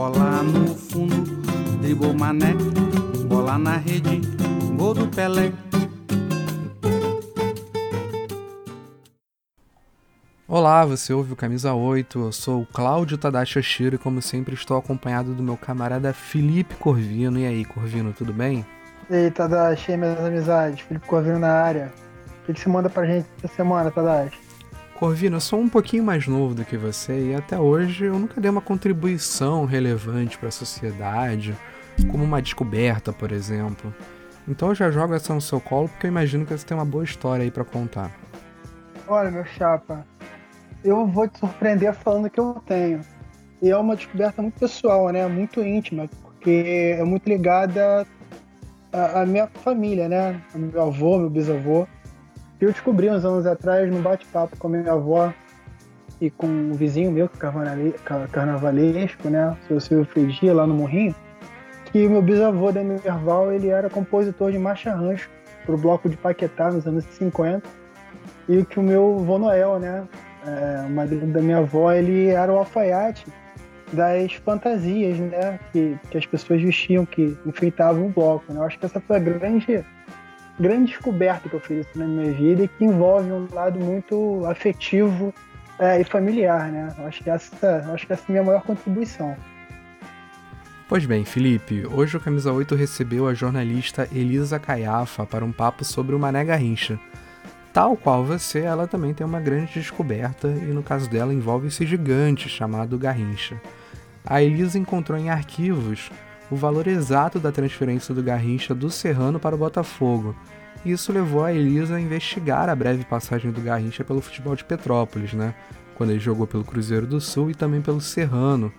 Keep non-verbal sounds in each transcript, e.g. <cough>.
Bola no fundo, dribou mané. Bola na rede, gol do Pelé. Olá, você ouve o Camisa 8, eu sou o Cláudio Tadashi Oshiro e como sempre estou acompanhado do meu camarada Felipe Corvino. E aí, Corvino, tudo bem? E aí, Tadashi, minhas amizades, Felipe Corvino na área. O que, você manda pra gente essa semana, Tadashi? Corvino, eu sou um pouquinho mais novo do que você e até hoje eu nunca dei uma contribuição relevante para a sociedade, como uma descoberta, por exemplo. Então eu já jogo essa no seu colo porque eu imagino que você tem uma boa história aí para contar. Olha, meu chapa, eu vou te surpreender falando que eu tenho. E é uma descoberta muito pessoal, né? Muito íntima, porque é muito ligada à, minha família, né? meu avô, meu bisavô eu descobri uns anos atrás num bate-papo com a minha avó e com um vizinho meu, é carnavalesco, né, seu Silvio Fregia, lá no Morrinho, que o meu bisavô da Merval, ele era compositor de marcha rancho pro bloco de Paquetá nos anos 50 e que o meu vô Noel, né, é, o marido da minha avó, ele era o alfaiate das fantasias, né, que, que as pessoas vestiam, que enfeitavam o bloco, né, eu acho que essa foi a grande grande descoberta que eu fiz na minha vida e que envolve um lado muito afetivo é, e familiar, né? Acho que essa, acho que essa é a minha maior contribuição. Pois bem, Felipe, hoje o Camisa 8 recebeu a jornalista Elisa Caiafa para um papo sobre o Mané Garrincha. Tal qual você, ela também tem uma grande descoberta e no caso dela envolve esse gigante chamado Garrincha. A Elisa encontrou em arquivos o valor exato da transferência do Garrincha do Serrano para o Botafogo. Isso levou a Elisa a investigar a breve passagem do Garrincha pelo futebol de Petrópolis, né? Quando ele jogou pelo Cruzeiro do Sul e também pelo Serrano,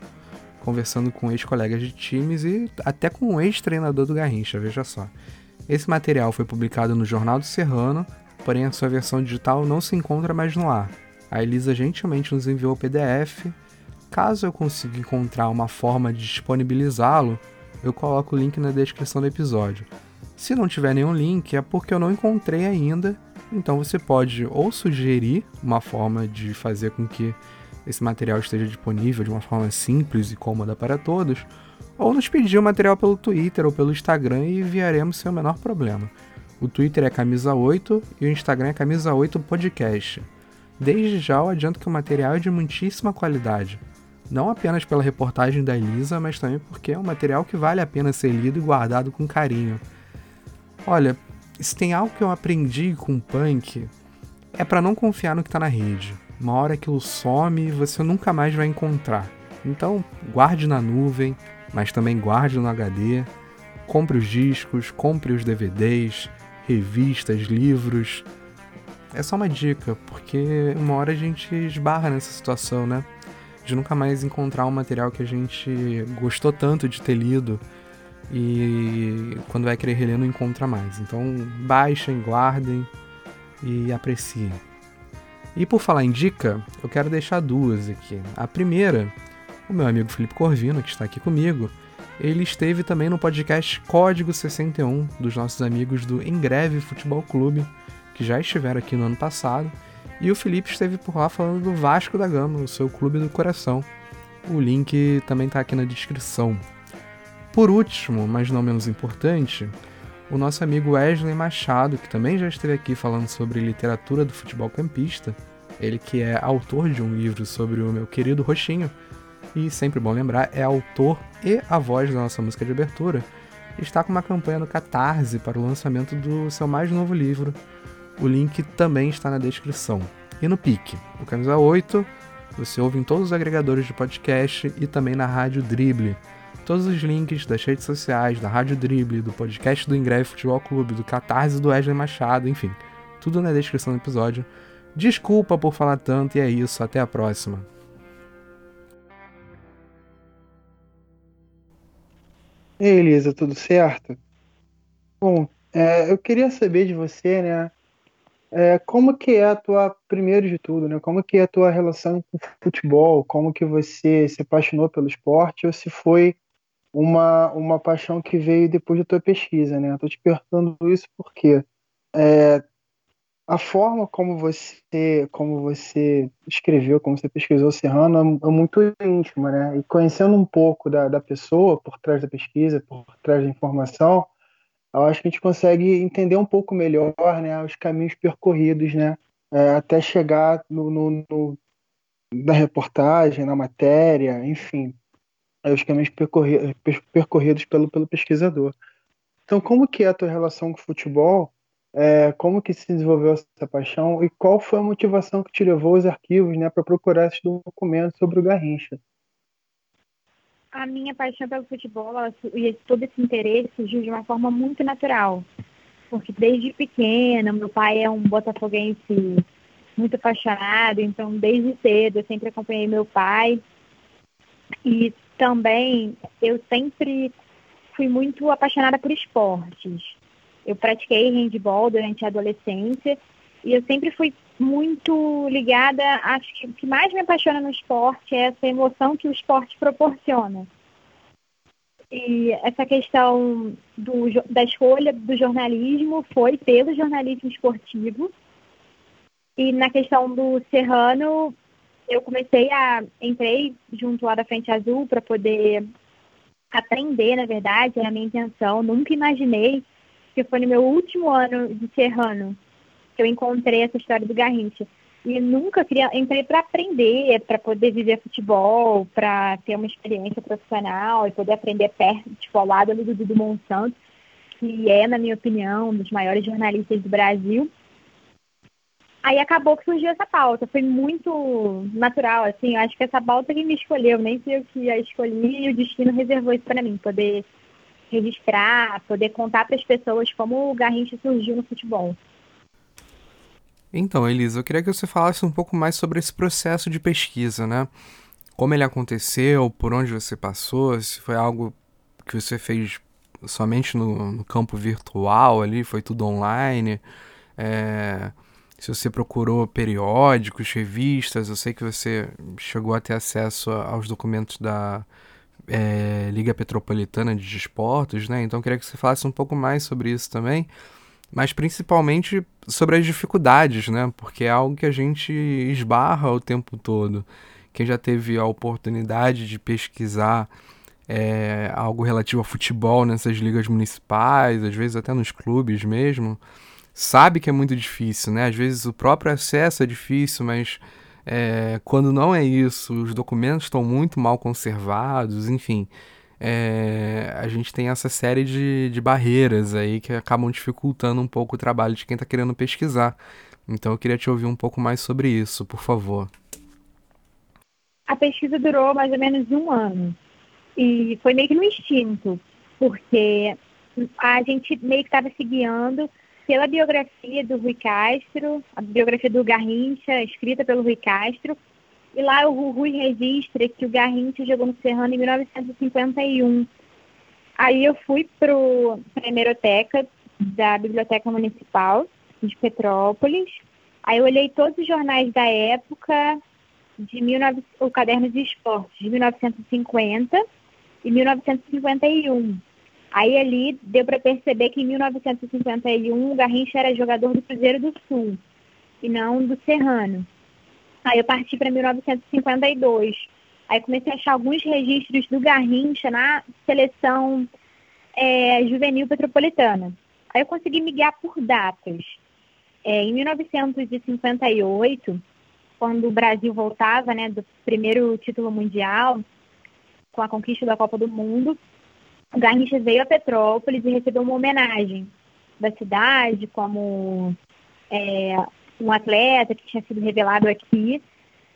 conversando com ex-colegas de times e até com o ex-treinador do Garrincha, veja só. Esse material foi publicado no Jornal do Serrano, porém a sua versão digital não se encontra mais no ar. A Elisa gentilmente nos enviou o PDF. Caso eu consiga encontrar uma forma de disponibilizá-lo, eu coloco o link na descrição do episódio. Se não tiver nenhum link, é porque eu não encontrei ainda, então você pode ou sugerir uma forma de fazer com que esse material esteja disponível de uma forma simples e cômoda para todos, ou nos pedir o material pelo Twitter ou pelo Instagram e enviaremos sem o menor problema. O Twitter é camisa8 e o Instagram é camisa8 podcast. Desde já eu adianto que o material é de muitíssima qualidade não apenas pela reportagem da Elisa, mas também porque é um material que vale a pena ser lido e guardado com carinho. Olha, se tem algo que eu aprendi com punk, é para não confiar no que tá na rede. Uma hora aquilo some e você nunca mais vai encontrar. Então, guarde na nuvem, mas também guarde no HD. Compre os discos, compre os DVDs, revistas, livros. É só uma dica, porque uma hora a gente esbarra nessa situação, né? De nunca mais encontrar um material que a gente gostou tanto de ter lido e quando vai querer reler não encontra mais. Então baixem, guardem e apreciem. E por falar em dica, eu quero deixar duas aqui. A primeira, o meu amigo Felipe Corvino, que está aqui comigo, ele esteve também no podcast Código 61 dos nossos amigos do Em Greve Futebol Clube, que já estiveram aqui no ano passado e o Felipe esteve por lá falando do Vasco da Gama, o seu clube do coração. O link também está aqui na descrição. Por último, mas não menos importante, o nosso amigo Wesley Machado, que também já esteve aqui falando sobre literatura do futebol campista, ele que é autor de um livro sobre o meu querido Roxinho, e sempre bom lembrar, é autor e a voz da nossa música de abertura, está com uma campanha no Catarse para o lançamento do seu mais novo livro, o link também está na descrição. E no Pique, o Camisa 8, você ouve em todos os agregadores de podcast e também na Rádio Drible. Todos os links das redes sociais, da Rádio Drible, do podcast do Ingreve Futebol Clube, do Catarse do Wesley Machado, enfim, tudo na descrição do episódio. Desculpa por falar tanto e é isso, até a próxima. E aí, Elisa, tudo certo? Bom, é, eu queria saber de você, né? É, como que é a tua, primeiro de tudo, né? Como que é a tua relação com o futebol? Como que você se apaixonou pelo esporte ou se foi uma, uma paixão que veio depois da tua pesquisa, né? Estou te perguntando isso porque é, a forma como você como você escreveu, como você pesquisou Serrano é, é muito íntima, né? E conhecendo um pouco da, da pessoa por trás da pesquisa, por trás da informação, eu acho que a gente consegue entender um pouco melhor né, os caminhos percorridos, né, é, até chegar no, no, no, na reportagem, na matéria, enfim, é, os caminhos percorridos pelo, pelo pesquisador. Então, como que é a tua relação com o futebol? É, como que se desenvolveu essa paixão e qual foi a motivação que te levou aos arquivos né, para procurar esses documentos sobre o Garrincha? A minha paixão pelo futebol e todo esse interesse surgiu de uma forma muito natural. Porque desde pequena, meu pai é um botafoguense muito apaixonado, então desde cedo eu sempre acompanhei meu pai. E também eu sempre fui muito apaixonada por esportes. Eu pratiquei handball durante a adolescência e eu sempre fui muito ligada, acho que o que mais me apaixona no esporte é essa emoção que o esporte proporciona. E essa questão do, da escolha do jornalismo foi pelo jornalismo esportivo. E na questão do Serrano, eu comecei a. entrei junto lá da Frente Azul para poder aprender, na verdade, era a minha intenção. Nunca imaginei que foi no meu último ano de Serrano eu encontrei essa história do Garrincha. E nunca queria, entrei para aprender, para poder viver futebol, para ter uma experiência profissional e poder aprender perto, tipo, ao lado do Dudu Monsanto, que é, na minha opinião, um dos maiores jornalistas do Brasil. Aí acabou que surgiu essa pauta, foi muito natural, assim, acho que essa pauta que me escolheu, nem sei o que a escolhi e o destino reservou isso para mim, poder registrar, poder contar para as pessoas como o Garrincha surgiu no futebol. Então, Elisa, eu queria que você falasse um pouco mais sobre esse processo de pesquisa, né? Como ele aconteceu, por onde você passou, se foi algo que você fez somente no, no campo virtual ali, foi tudo online, é, se você procurou periódicos, revistas, eu sei que você chegou a ter acesso aos documentos da é, Liga Petropolitana de Desportos, né? Então eu queria que você falasse um pouco mais sobre isso também mas principalmente sobre as dificuldades, né? Porque é algo que a gente esbarra o tempo todo. Quem já teve a oportunidade de pesquisar é, algo relativo ao futebol nessas ligas municipais, às vezes até nos clubes mesmo, sabe que é muito difícil, né? Às vezes o próprio acesso é difícil, mas é, quando não é isso, os documentos estão muito mal conservados, enfim é, a gente tem essa série de, de barreiras aí que acabam dificultando um pouco o trabalho de quem está querendo pesquisar. Então eu queria te ouvir um pouco mais sobre isso, por favor. A pesquisa durou mais ou menos um ano. E foi meio que no instinto, porque a gente meio que estava se guiando pela biografia do Rui Castro, a biografia do Garrincha, escrita pelo Rui Castro, e lá o Rui registra que o Garrincha jogou no Serrano em 1951. Aí eu fui para a hemeroteca da Biblioteca Municipal de Petrópolis. Aí eu olhei todos os jornais da época, de 19, o caderno de esportes, de 1950 e 1951. Aí ali deu para perceber que em 1951 o Garrincha era jogador do Cruzeiro do Sul e não do Serrano. Aí eu parti para 1952. Aí comecei a achar alguns registros do Garrincha na seleção é, juvenil petropolitana. Aí eu consegui me guiar por datas. É, em 1958, quando o Brasil voltava né, do primeiro título mundial, com a conquista da Copa do Mundo, o Garrincha veio a Petrópolis e recebeu uma homenagem da cidade, como é, um atleta que tinha sido revelado aqui.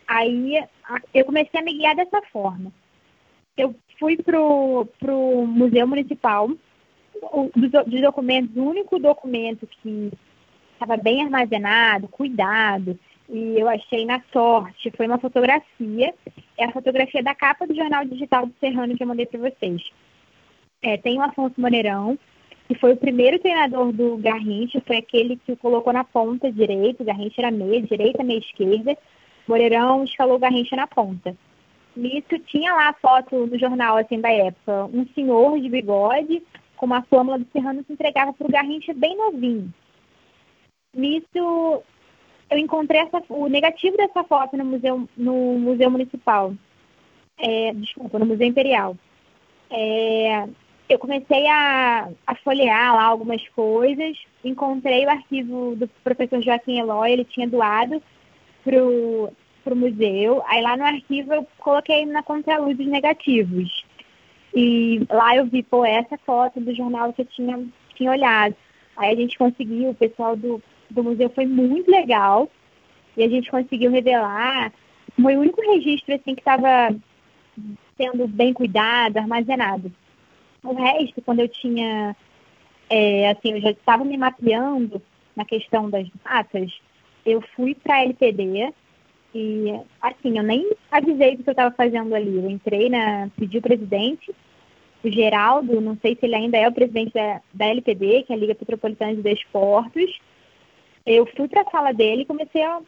Aí eu comecei a me guiar dessa forma. Eu fui pro, pro Museu Municipal, dos, dos documentos, o único documento que estava bem armazenado, cuidado, e eu achei na sorte, foi uma fotografia, é a fotografia da capa do jornal digital do Serrano que eu mandei para vocês. é, tem o Afonso Moreirão, que foi o primeiro treinador do Garrincha, foi aquele que o colocou na ponta direita, o Garrincha era meia, direita, meia esquerda, Moreirão escalou o Garrincha na ponta. Nisso tinha lá a foto no jornal assim da época, um senhor de bigode com uma flâmula do Serrano se entregava para o Garrincha bem novinho. Nisso eu encontrei essa, o negativo dessa foto no museu, no museu municipal. É, desculpa, no Museu Imperial. É, eu comecei a, a, folhear lá algumas coisas, encontrei o arquivo do professor Joaquim Eloy, ele tinha doado para o museu. Aí lá no arquivo eu coloquei na contraluz os negativos. E lá eu vi, pô, essa foto do jornal que eu tinha, tinha olhado. Aí a gente conseguiu, o pessoal do, do museu foi muito legal. E a gente conseguiu revelar. Foi o único registro assim que estava sendo bem cuidado, armazenado. O resto, quando eu tinha, é, assim, eu já estava me mapeando na questão das datas, eu fui para a LPD e, assim, eu nem avisei o que eu estava fazendo ali. Eu entrei na, pedi o presidente, o Geraldo, não sei se ele ainda é o presidente da, da LPD, que é a Liga Petropolitana de Desportos. Eu fui para a sala dele e comecei a,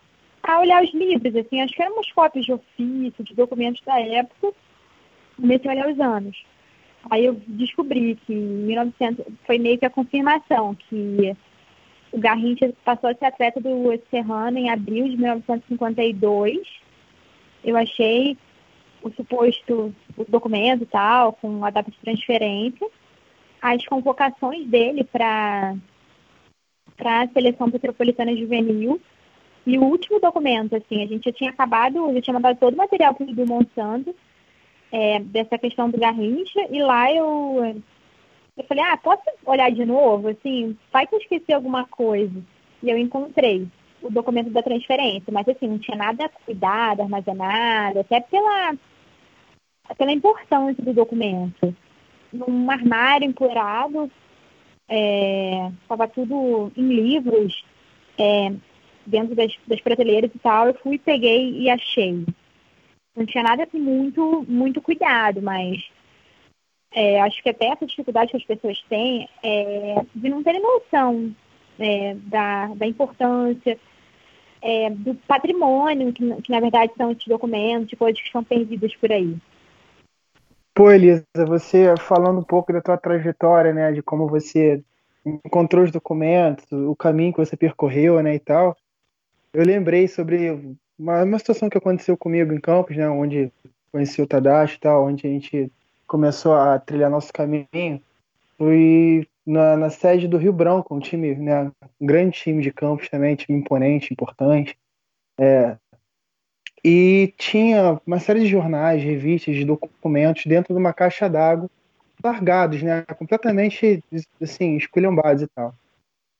a olhar os livros, assim, acho que eram umas cópias de ofício, de documentos da época, comecei a olhar os anos. Aí eu descobri que em 1900 foi meio que a confirmação que o Garrincha passou a ser atleta do Serrano em abril de 1952. Eu achei o suposto o documento e tal, com a data de transferência, as convocações dele para a seleção metropolitana juvenil. E o último documento, assim, a gente já tinha acabado, já tinha mandado todo o material para o Monsanto, é, dessa questão do Garrincha, e lá eu, eu falei, ah, posso olhar de novo? Assim, vai que eu esqueci alguma coisa. E eu encontrei o documento da transferência, mas assim, não tinha nada cuidado, armazenado, até pela, pela importância do documento. Num armário empoeirado, estava é, tudo em livros, é, dentro das, das prateleiras e tal, eu fui, peguei e achei não tinha nada assim, muito, muito cuidado, mas é, acho que até essa dificuldade que as pessoas têm é de não terem noção é, da, da importância é, do patrimônio, que, que, na verdade são esses documentos, coisas que estão perdidas por aí. Pô, Elisa, você falando um pouco da tua trajetória, né, de como você encontrou os documentos, o caminho que você percorreu, né, e tal, eu lembrei sobre uma, uma situação que aconteceu comigo em Campos, né, onde conheci o Tadashi e tal, onde a gente começou a trilhar nosso caminho, foi na, na, sede do Rio Branco, um time, né, um grande time de Campos também, time imponente, importante. É, e tinha uma série de jornais, revistas, de documentos dentro de uma caixa d'água, largados, né, completamente assim, esculhambados e tal.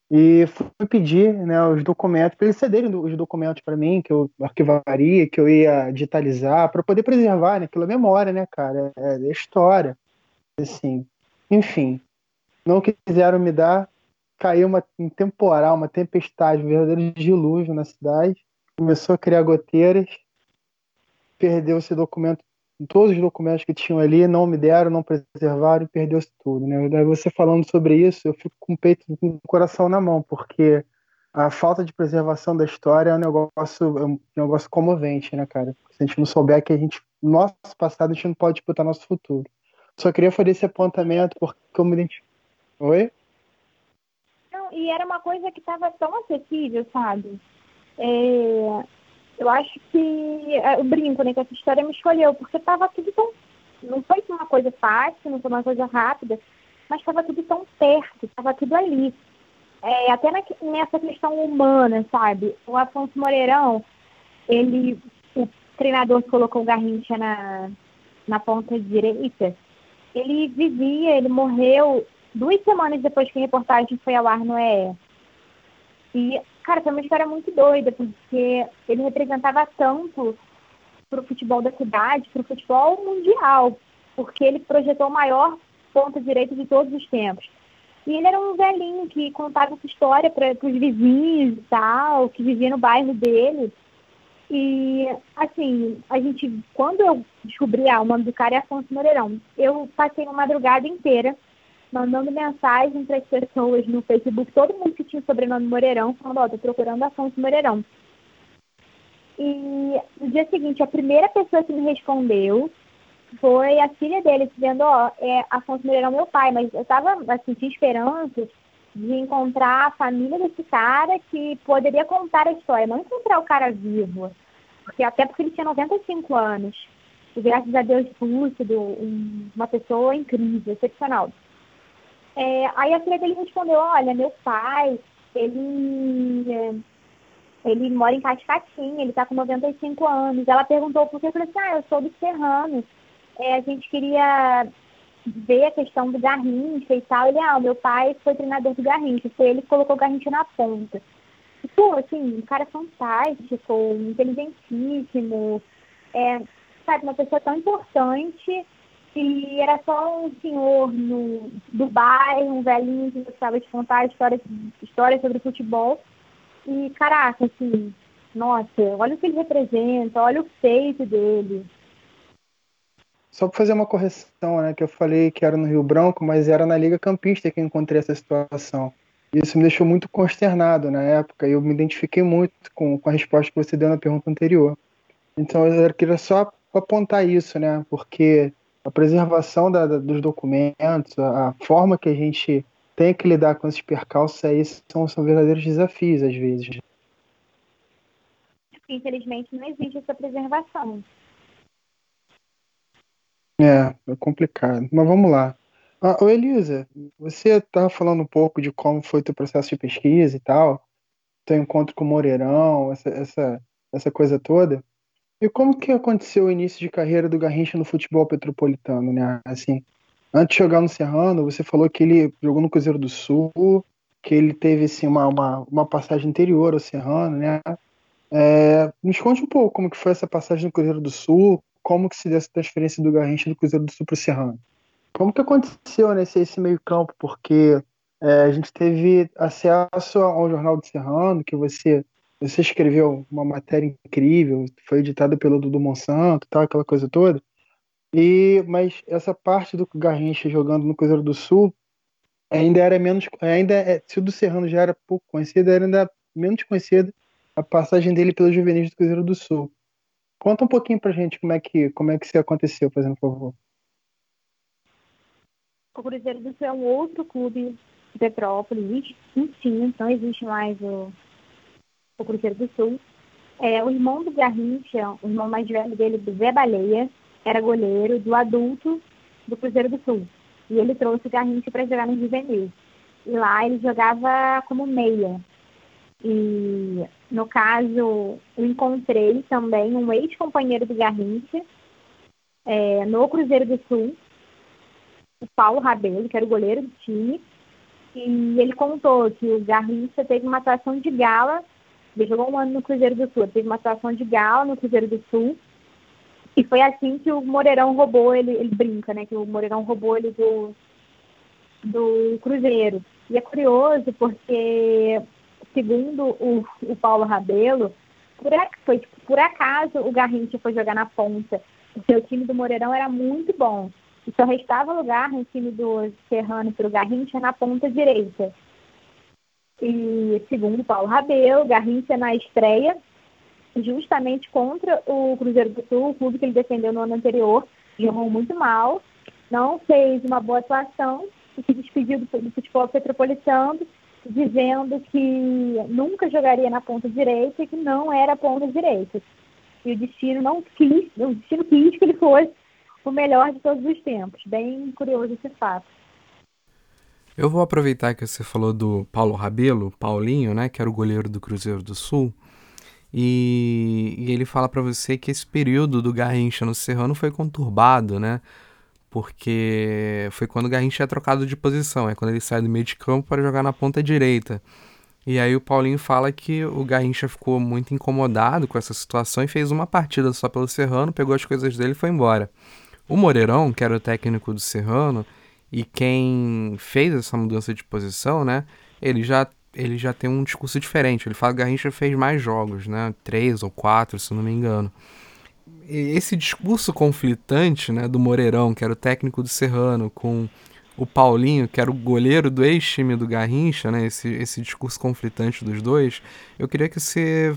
E fui pedir né, os documentos, para eles cederem os documentos para mim, que eu arquivaria, que eu ia digitalizar, para poder preservar né, aquilo é memória, né, cara? É, é história. Assim. Enfim, não quiseram me dar, caiu uma, um temporal, uma tempestade, um verdadeiro dilúvio na cidade, começou a criar goteiras, perdeu esse documento todos os documentos que tinham ali não me deram, não preservaram e perdeu-se tudo. Né? Daí você falando sobre isso, eu fico com o peito, com o coração na mão, porque a falta de preservação da história é um negócio, é um negócio comovente, né, cara? Se a gente não souber que a gente, nosso passado, a gente não pode disputar nosso futuro. Só queria fazer esse apontamento porque eu me identifico. Oi? Não, e era uma coisa que estava tão acessível, sabe? É, eu acho que é, eu brinco, né, que essa história me escolheu, porque estava tudo tão. Não foi uma coisa fácil, não foi uma coisa rápida, mas estava tudo tão perto, estava tudo ali. É, até na, nessa questão humana, sabe? O Afonso Moreirão, ele, o treinador que colocou o Garrincha na, na ponta direita, ele vivia, ele morreu duas semanas depois que a reportagem foi ao ar no EE. E Cara, foi uma história muito doida, porque ele representava tanto para o futebol da cidade, para o futebol mundial, porque ele projetou o maior ponta direita de todos os tempos. E ele era um velhinho que contava essa história para os vizinhos e tal, que vivia no bairro dele. E, assim, a gente, quando eu descobri, ah, o nome do cara é Afonso Moreirão, eu passei uma madrugada inteira mandando mensagem para as pessoas no Facebook, todo mundo que tinha o sobrenome Moreirão, falando, ó, oh, tô procurando Afonso Moreirão. E no dia seguinte, a primeira pessoa que me respondeu foi a filha dele, dizendo, ó, oh, é, Afonso Moreirão meu pai, mas eu tava, assim, tinha esperança de encontrar a família desse cara que poderia contar a história, não encontrar o cara vivo. Porque, até porque ele tinha 95 anos. E graças a Deus, lúcido, um, uma pessoa incrível, excepcional. É, aí a filha dele respondeu, olha, meu pai, ele, é, ele mora em Cascatinha, ele está com 95 anos. Ela perguntou por que, eu falei assim, ah, eu sou do Serrano. É, a gente queria ver a questão do Garrincha e tal. Ele, ah, meu pai foi treinador do Garrincha, foi ele que colocou o Garrincha na ponta. E, pô, assim, um cara fantástico, inteligentíssimo, é, sabe, uma pessoa tão importante e era só um senhor no, do bairro, um velhinho que gostava de contar histórias, histórias sobre futebol. E, caraca, assim, nossa, olha o que ele representa, olha o feito dele. Só para fazer uma correção, né, que eu falei que era no Rio Branco, mas era na Liga Campista que eu encontrei essa situação. Isso me deixou muito consternado na época e eu me identifiquei muito com, com a resposta que você deu na pergunta anterior. Então eu queria só apontar isso, né, porque a preservação da, da, dos documentos, a, a, forma que a gente tem que lidar com esses percalços aí são, são verdadeiros desafios às vezes. Infelizmente não existe essa preservação. É, é complicado. Mas vamos lá. Ah, ô Elisa, você estava falando um pouco de como foi o teu processo de pesquisa e tal, teu encontro com o Moreirão, essa, essa, essa coisa toda. E como que aconteceu o início de carreira do Garrincha no futebol petropolitano, né? Assim, antes de jogar no Serrano, você falou que ele jogou no Cruzeiro do Sul, que ele teve assim, uma, uma, uma passagem anterior ao Serrano, né? É, nos conte um pouco como que foi essa passagem no Cruzeiro do Sul, como que se deu essa transferência do Garrincha do Cruzeiro do Sul para o Serrano. Como que aconteceu nesse esse meio campo? Porque é, a gente teve acesso ao Jornal do Serrano, que você você escreveu uma matéria incrível, foi editada pelo Dudu Monsanto, tal, aquela coisa toda. E mas essa parte do Garrincha jogando no Cruzeiro do Sul ainda era menos, ainda é, se o do Serrano já era pouco conhecido, era ainda menos conhecida a passagem dele pelo juvenis do Cruzeiro do Sul. Conta um pouquinho pra gente como é que como é que isso aconteceu, fazendo favor. O Cruzeiro do Sul é um outro clube de Petrópolis, extinto, não existe mais o o Cruzeiro do Sul. É, o irmão do Garrincha, o irmão mais velho dele, Zé Baleia, era goleiro do adulto do Cruzeiro do Sul. E ele trouxe o Garrincha para jogar no juvenil. E lá ele jogava como meia. E, no caso, eu encontrei também um ex-companheiro do Garrincha é, no Cruzeiro do Sul, o Paulo Rabelo, que era o goleiro do time. E ele contou que o Garrincha teve uma atuação de gala ele jogou um ano no Cruzeiro do Sul, teve uma situação de gala no Cruzeiro do Sul. E foi assim que o Moreirão roubou ele, ele brinca, né? Que o Moreirão roubou ele do, do Cruzeiro. E é curioso porque, segundo o, o Paulo Rabelo, por, foi, tipo, por acaso o Garrincha foi jogar na ponta, porque o time do Moreirão era muito bom. E só restava lugar no time do Serrano para o Garrincha na ponta direita. E segundo Paulo Rabelo, Garrincha na estreia, justamente contra o Cruzeiro do Sul, o clube que ele defendeu no ano anterior, jogou muito mal, não fez uma boa atuação e se despediu do, futebol petropolitano, dizendo que nunca jogaria na ponta direita e que não era ponta direita. E o destino não quis, o destino quis que ele fosse o melhor de todos os tempos. Bem curioso esse fato. Eu vou aproveitar que você falou do Paulo Rabelo, Paulinho, né, que era o goleiro do Cruzeiro do Sul, e, e ele fala para você que esse período do Garrincha no Serrano foi conturbado, né? Porque foi quando o Garrincha é trocado de posição, é quando ele sai do meio de campo para jogar na ponta direita. E aí o Paulinho fala que o Garrincha ficou muito incomodado com essa situação e fez uma partida só pelo Serrano, pegou as coisas dele e foi embora. O Moreirão, que era o técnico do Serrano, e quem fez essa mudança de posição, né? Ele já, ele já tem um discurso diferente. Ele fala que Garrincha fez mais jogos, né? Três ou quatro, se não me engano. E esse discurso conflitante, né? Do Moreirão, que era o técnico do Serrano, com o Paulinho, que era o goleiro do ex-time do Garrincha, né? Esse, esse discurso conflitante dos dois. Eu queria que você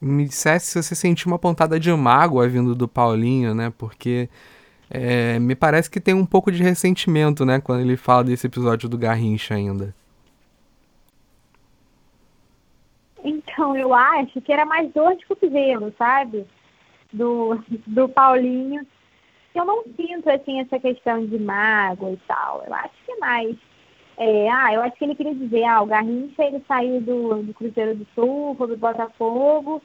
me dissesse se você sentiu uma pontada de mágoa vindo do Paulinho, né? Porque é, me parece que tem um pouco de ressentimento, né? Quando ele fala desse episódio do Garrincha ainda. Então, eu acho que era mais dor de cotovelo, sabe? Do, do Paulinho. Eu não sinto, assim, essa questão de mágoa e tal. Eu acho que é mais... É, ah, eu acho que ele queria dizer, ah, o Garrincha, ele saiu do, do Cruzeiro do Sul, foi do Botafogo,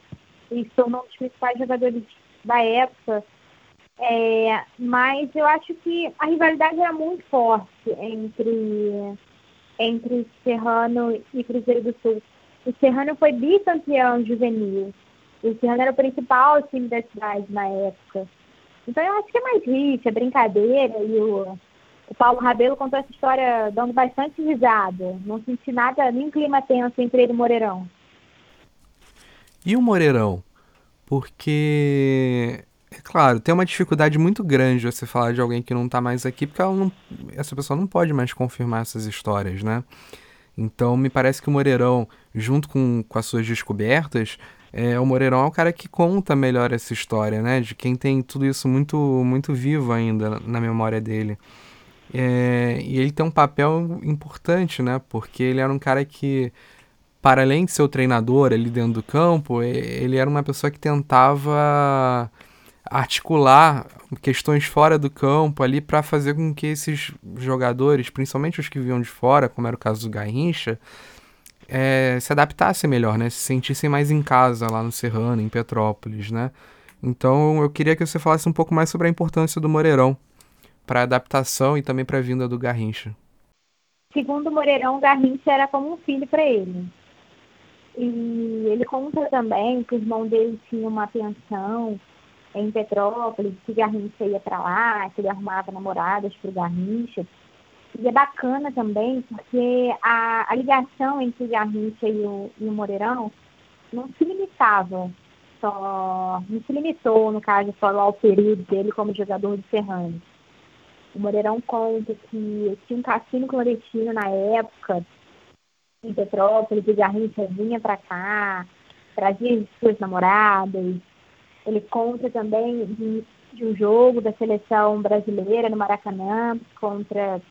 e tornou um dos principais jogadores da época. É, mas eu acho que a rivalidade era muito forte entre, entre Serrano e Cruzeiro do Sul. O Serrano foi bicampeão juvenil. O Serrano era o principal time da cidade na época. Então eu acho que é mais rixa, brincadeira. E o, o Paulo Rabelo contou essa história dando bastante risada. Não senti nada, nem clima tenso entre ele e o Moreirão. E o Moreirão? Porque, é claro, tem uma dificuldade muito grande você falar de alguém que não tá mais aqui, porque não, essa pessoa não pode mais confirmar essas histórias, né? Então, me parece que o Moreirão, junto com, com as suas descobertas, é, o Moreirão é o cara que conta melhor essa história, né? De quem tem tudo isso muito, muito vivo ainda na memória dele. É, e ele tem um papel importante, né? Porque ele era um cara que, para além de ser o treinador ali dentro do campo, ele era uma pessoa que tentava articular questões fora do campo ali para fazer com que esses jogadores, principalmente os que vinham de fora, como era o caso do Garrincha, é, se adaptassem melhor, né? Se sentissem mais em casa lá no Serrano, em Petrópolis, né? Então eu queria que você falasse um pouco mais sobre a importância do Moreirão para a adaptação e também para a vinda do Garrincha. Segundo Moreirão, o Garrincha era como um filho para ele. E ele conta também que o irmão dele tinha uma pensão em Petrópolis, que Garrincha ia para lá, que ele arrumava namoradas para o Garrincha. E é bacana também porque a, a ligação entre o Garrincha e o, e o Moreirão não se limitava só, não se limitou, no caso, só ao período dele como jogador de Serrano. O Moreirão conta que tinha um cassino clandestino na época, em Petrópolis, o Garrincha vinha para cá, trazia suas namoradas, ele conta também de, de um jogo da seleção brasileira no Maracanã contra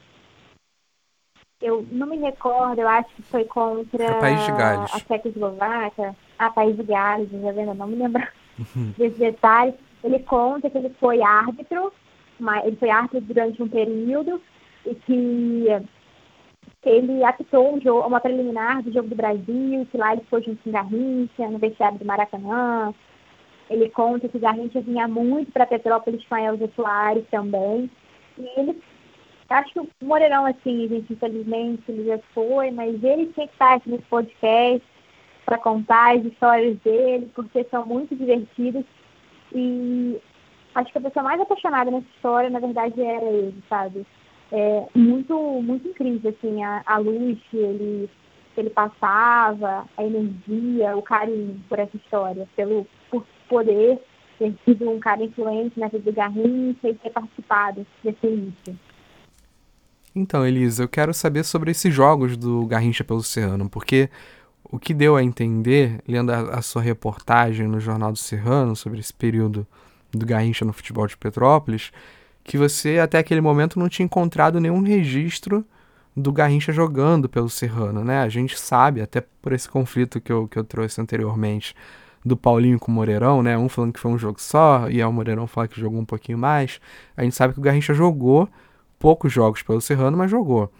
eu não me recordo, eu acho que foi contra é País de Gales. a Tchecoslováquia, a País de Gales, já vendo, não me lembro uhum. desses detalhes. Ele conta que ele foi árbitro, mas ele foi árbitro durante um período e que ele apitou um jogo, uma preliminar do jogo do Brasil, que lá ele foi junto com Garrincha, no vestiário do Maracanã, ele conta que Garrincha vinha muito para Petrópolis com a Elza Soares também. E ele, acho que o Moreirão, assim, gente, infelizmente, ele já foi, mas ele tinha que estar aqui nesse podcast para contar as histórias dele, porque são muito divertidas. E acho que a pessoa mais apaixonada nessa história, na verdade, era ele, sabe? É muito, muito incrível, assim, a, a luz que ele, que ele passava, a energia, o carinho por essa história, pelo, por poder ter sido um cara influente na vida do Garrincha e ter participado desse início. Então, Elisa, eu quero saber sobre esses jogos do Garrincha pelo Serrano, porque o que deu a entender, lendo a, a sua reportagem no Jornal do Serrano sobre esse período do Garrincha no futebol de Petrópolis, que você até aquele momento não tinha encontrado nenhum registro do Garrincha jogando pelo Serrano, né? A gente sabe, até por esse conflito que eu, que eu trouxe anteriormente, do Paulinho com o Moreirão, né? Um falando que foi um jogo só, e o Moreirão fala que jogou um pouquinho mais. A gente sabe que o Garrincha jogou poucos jogos pelo Serrano, mas jogou.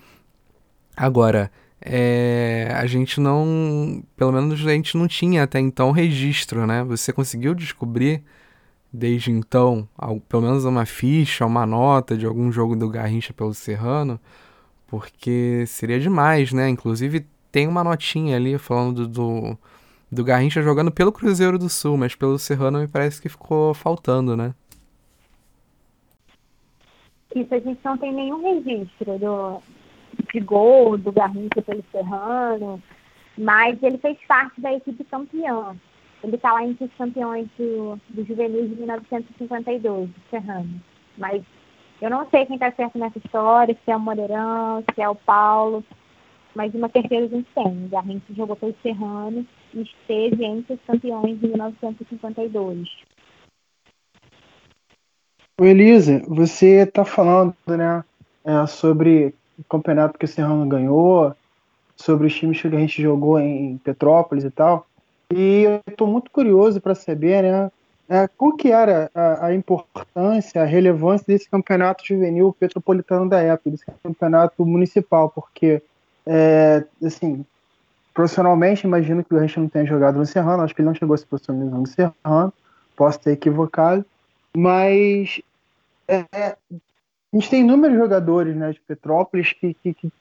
Agora, é, a gente não. Pelo menos a gente não tinha até então registro, né? Você conseguiu descobrir desde então, pelo menos uma ficha, uma nota de algum jogo do Garrincha pelo Serrano? Porque seria demais, né? Inclusive tem uma notinha ali falando do, do do Garrincha jogando pelo Cruzeiro do Sul, mas pelo Serrano me parece que ficou faltando, né? Isso, a gente não tem nenhum registro do, de gol do Garrincha pelo Serrano, mas ele fez parte da equipe campeã. Ele está lá entre os campeões do, do Juvenil de 1952, do Serrano. Mas Eu não sei quem está certo nessa história, se é o Moreirão, se é o Paulo, mas uma certeza a gente tem. A gente jogou pelo Serrano esteve entre os campeões em 1952. O Elisa, você está falando né, é, sobre o campeonato que o Serrano ganhou, sobre os times que a gente jogou em Petrópolis e tal. E eu estou muito curioso para saber né, é, qual que era a, a, importância, a relevância desse campeonato juvenil petropolitano da época, desse campeonato municipal, porque, é, assim, profissionalmente, imagino que o Garrincha não tenha jogado no Serrano, acho que ele não chegou a se profissionalizar no Serrano, posso ter equivocado, mas é, é a gente tem inúmeros jogadores né, de Petrópolis que, que, que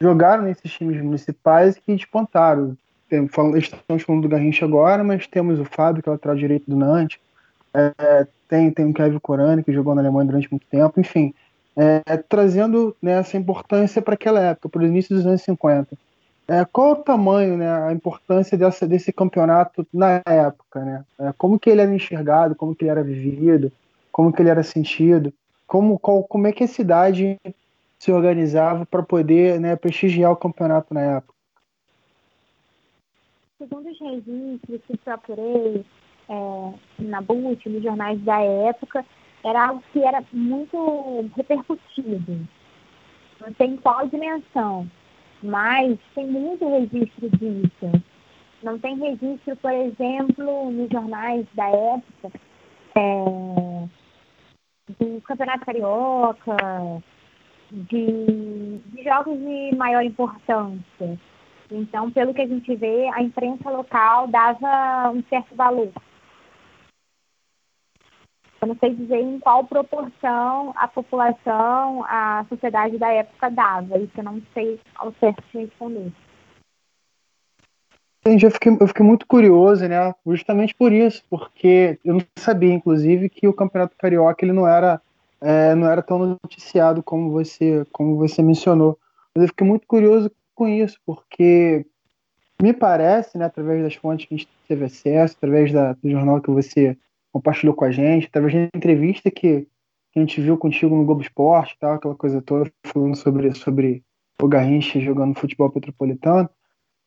jogaram nesses times municipais e que despontaram. Tem, estamos falando do Garrincha agora, mas temos o Fábio, que é o lateral direito do Nantes, é, tem, tem o Kevin Corani, que jogou na Alemanha durante muito tempo, enfim, é, trazendo né, essa importância para aquela época, para o início dos anos 50. É, qual o tamanho, né, a importância dessa, desse campeonato na época? Né? É, como que ele era enxergado, como que ele era vivido, como que ele era sentido, como, qual, como é que a cidade se organizava para poder né, prestigiar o campeonato na época? Segundo os registros que procurei, é, na BUT, nos jornais da época, era algo que era muito repercutido. Não tem qual dimensão, mas tem muito registro disso. Não tem registro, por exemplo, nos jornais da época, é, do Campeonato Carioca, de, de jogos de maior importância. Então, pelo que a gente vê, a imprensa local dava um certo valor eu não sei dizer em qual proporção a população, a sociedade da época dava. Isso eu não sei ao certo responder. Entendi, eu fiquei, eu fiquei muito curioso, né? Justamente por isso, porque eu não sabia, inclusive, que o Campeonato Carioca ele não era, é, não era tão noticiado como você, como você mencionou. Mas eu fiquei muito curioso com isso, porque me parece, né, através das fontes que a gente teve acesso, através da, do jornal que você compartilhou com a gente, através da entrevista que a gente viu contigo no Globo Esporte, tal, aquela coisa toda, falando sobre, sobre o Garrincha jogando futebol petropolitano,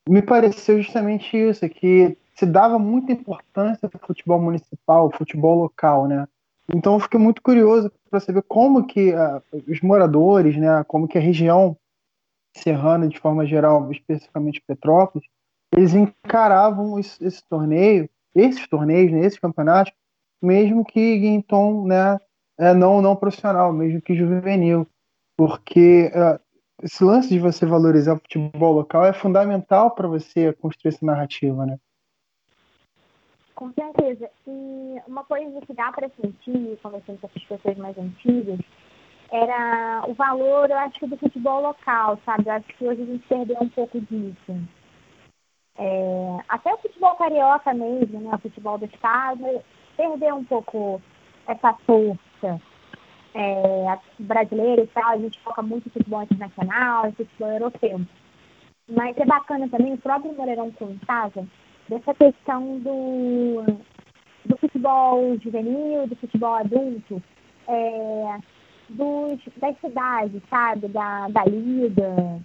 me pareceu justamente isso, que se dava muita importância para o futebol municipal, futebol local, né? Então eu fiquei muito curioso para saber como que uh, os moradores, né, como que a região serrana, de forma geral, especificamente Petrópolis, eles encaravam esse, esse torneio, esses torneios, né, esses campeonatos, mesmo que em tom né, é, não, não profissional, mesmo que juvenil. Porque uh, esse lance de você valorizar o futebol local é fundamental para você construir essa narrativa, né? Com certeza. E uma coisa que dá para sentir, conversando com as pessoas mais antigas, era o valor, eu acho, do futebol local, sabe? Eu acho que hoje a gente perdeu um pouco disso. É, até o futebol carioca mesmo, né? O futebol do estado, perder um pouco essa força é, brasileira e tal. A gente foca muito em futebol internacional, em futebol europeu. Mas é bacana também, o próprio Moreirão contava dessa questão do, do futebol juvenil, do futebol adulto, é, dos, das cidades, sabe? Da, da liga.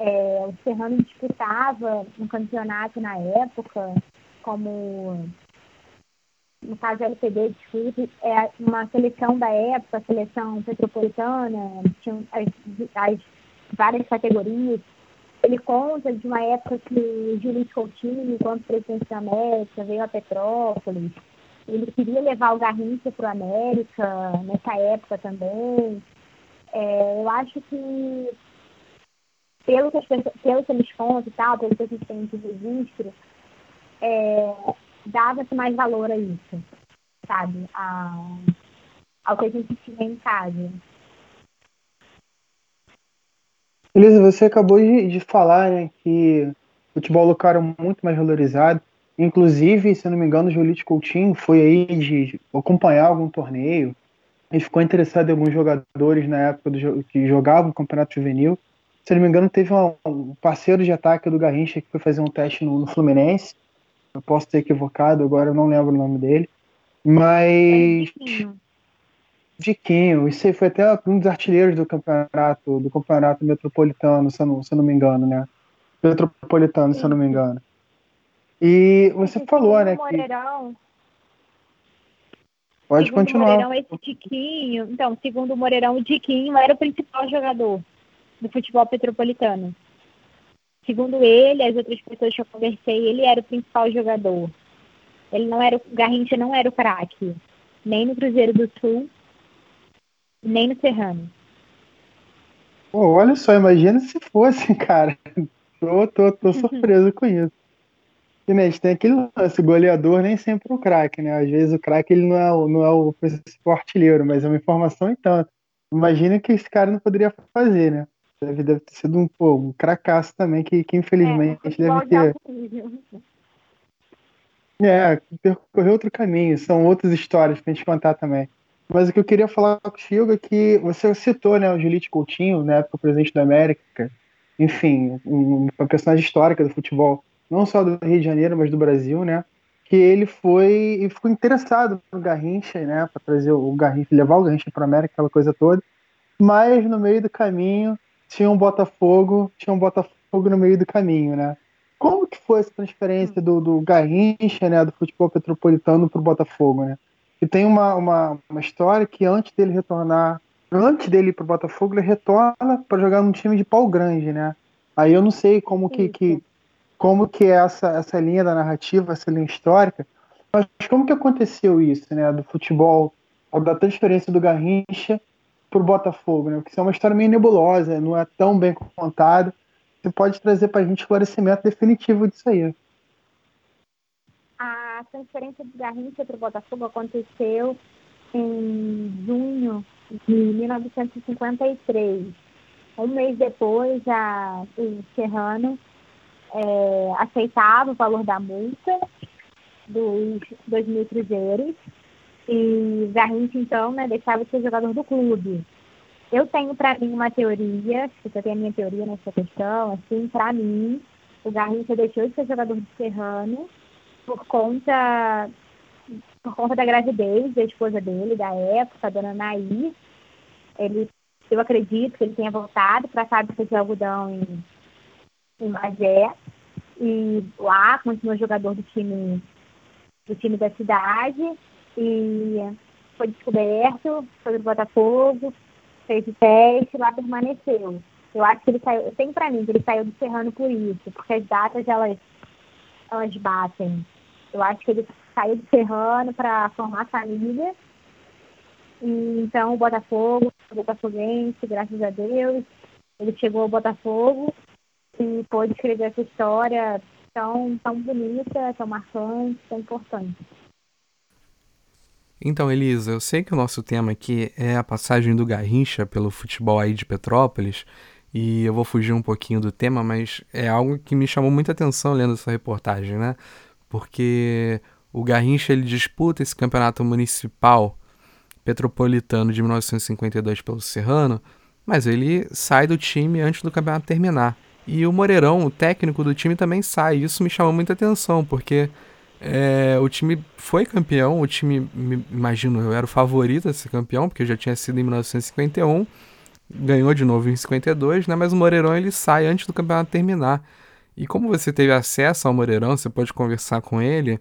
É, o Serrano disputava um campeonato na época como no caso LPD, desculpe, é uma seleção da época, a seleção petropolitana, tinha as, as várias categorias. Ele conta de uma época que o Júlio Coutinho, enquanto presidente da América, veio a Petrópolis. Ele queria levar o Garrincha para o América nessa época também. É, eu acho que, pelo que, pelo que eles contam e tal, pelo que a gente tem de registro, é, dava-se mais valor a isso, sabe? A, ao que a gente tinha em casa. Beleza, você acabou de, de falar né, que o futebol local era muito mais valorizado. Inclusive, se não me engano, o Jolite Coutinho foi aí de acompanhar algum torneio. Ele ficou interessado em alguns jogadores na época do, que jogavam o Campeonato Juvenil. Se não me engano, teve um, um parceiro de ataque do Garrincha que foi fazer um teste no, no Fluminense. Eu posso ter equivocado, agora eu não lembro o nome dele. Mas. Diquinho, isso aí foi até um dos artilheiros do campeonato, do campeonato metropolitano, se eu não, se eu não me engano, né? Metropolitano, Sim. se eu não me engano. E você e falou, né? Moreirão, que... Pode segundo continuar. Moreirão, esse Tiquinho, então, segundo o Moreirão, o Tiquinho era o principal jogador do futebol petropolitano. Segundo ele, as outras pessoas que eu conversei, ele era o principal jogador. Ele não era, o Garrincha não era o craque, nem no Cruzeiro do Sul, nem no Serrano. Pô, olha só, imagina se fosse, <laughs> cara. Tô, tô, tô surpreso com isso. E, né, a gente tem aquele lance, o goleador nem sempre é o craque, né? Às vezes o craque ele não é, o, não é o principal artilheiro, mas é uma informação então. Imagina que esse cara não poderia fazer, né? Deve, deve ter sido um, pô, um cracaço também, que, que infelizmente é, deve ter. É, percorrer outro caminho, são outras histórias pra gente contar também. Mas o que eu queria falar contigo é que você citou, né, o Julite Coutinho, né, época presidente da América, enfim, uma personagem histórica do futebol não só do Rio de Janeiro, mas do Brasil, né? Que ele foi e ficou interessado no Garrincha, né? Para trazer o Garrincha, levar o Garrincha para América, aquela coisa toda. Mas no meio do caminho tinha um Botafogo, tinha um Botafogo no meio do caminho, né? Como que foi essa transferência do, do Garrincha, né, do futebol petropolitano para o Botafogo, né? E tem uma, uma, uma história que antes dele retornar, antes dele ir para o Botafogo, ele retorna para jogar num time de pau grande, né? Aí eu não sei como que, que como que é essa, essa linha da narrativa, essa linha histórica, mas como que aconteceu isso, né, do futebol, da transferência do Garrincha para o Botafogo, né, porque é uma história meio nebulosa, não é tão bem contada, você pode trazer para a gente esclarecimento definitivo disso aí. A transferência do Garrincha para o Botafogo aconteceu em junho de 1953. Um mês depois, a, o Serrano é, aceitava o valor da multa dos 2 mil cruzeiros e Garrincha, então, né, deixava de ser jogador do clube. Eu tenho para mim uma teoria, eu tenho a minha teoria nessa questão, assim, para mim, o Garrincha deixou de ser jogador do Serrano por conta por conta da gravidez da esposa dele, da época, a dona Naí. Ele, eu acredito que ele tenha voltado para a fábrica de algodão em em Magé. E lá continuou jogador do time, do time da cidade. E foi descoberto, foi do Botafogo, fez o teste, lá permaneceu. Eu acho que ele saiu, tenho pra mim que ele saiu do Serrano por isso, porque as datas elas, elas batem. Eu acho que ele saiu do Serrano para formar família. E, então o Botafogo, o Botafoguense, graças a Deus, ele chegou ao Botafogo e pôde escrever essa história tão, tão bonita, tão marcante, tão importante. Então, Elisa, eu sei que o nosso tema aqui é a passagem do Garrincha pelo futebol aí de Petrópolis, e eu vou fugir um pouquinho do tema, mas é algo que me chamou muita atenção lendo essa reportagem, né? Porque o Garrincha ele disputa esse campeonato municipal petropolitano de 1952 pelo Serrano, mas ele sai do time antes do campeonato terminar. E o Moreirão, o técnico do time, também sai. Isso me chamou muita atenção, porque é, o time foi campeão, o time, imagino, eu era o favorito a ser campeão, porque já tinha sido em 1951, ganhou de novo em 52, né? Mas o Moreirão ele sai antes do campeonato terminar. E como você teve acesso ao Moreirão, você pode conversar com ele.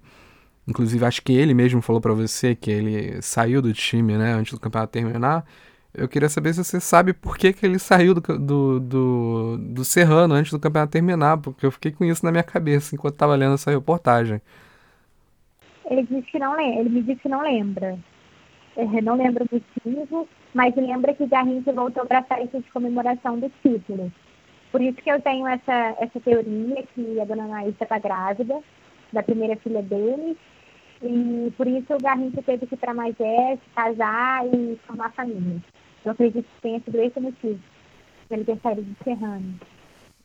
Inclusive, acho que ele mesmo falou para você que ele saiu do time, né, antes do campeonato terminar. Eu queria saber se você sabe por que, que ele saiu do, do, do, do Serrano antes do campeonato terminar, porque eu fiquei com isso na minha cabeça enquanto estava lendo essa reportagem. Ele disse que não lembra, ele me disse que não lembra. Ele não lembra o motivo, mas lembra que Garrincha voltou para a festa de comemoração do título. Por isso que eu tenho essa, essa teoria que a dona Anaísa está grávida da primeira filha dele, e por isso o Garrincha teve que ir para Magé, se casar e formar família. Eu acredito que tenha sido esse o motivo ter saído de Serrano.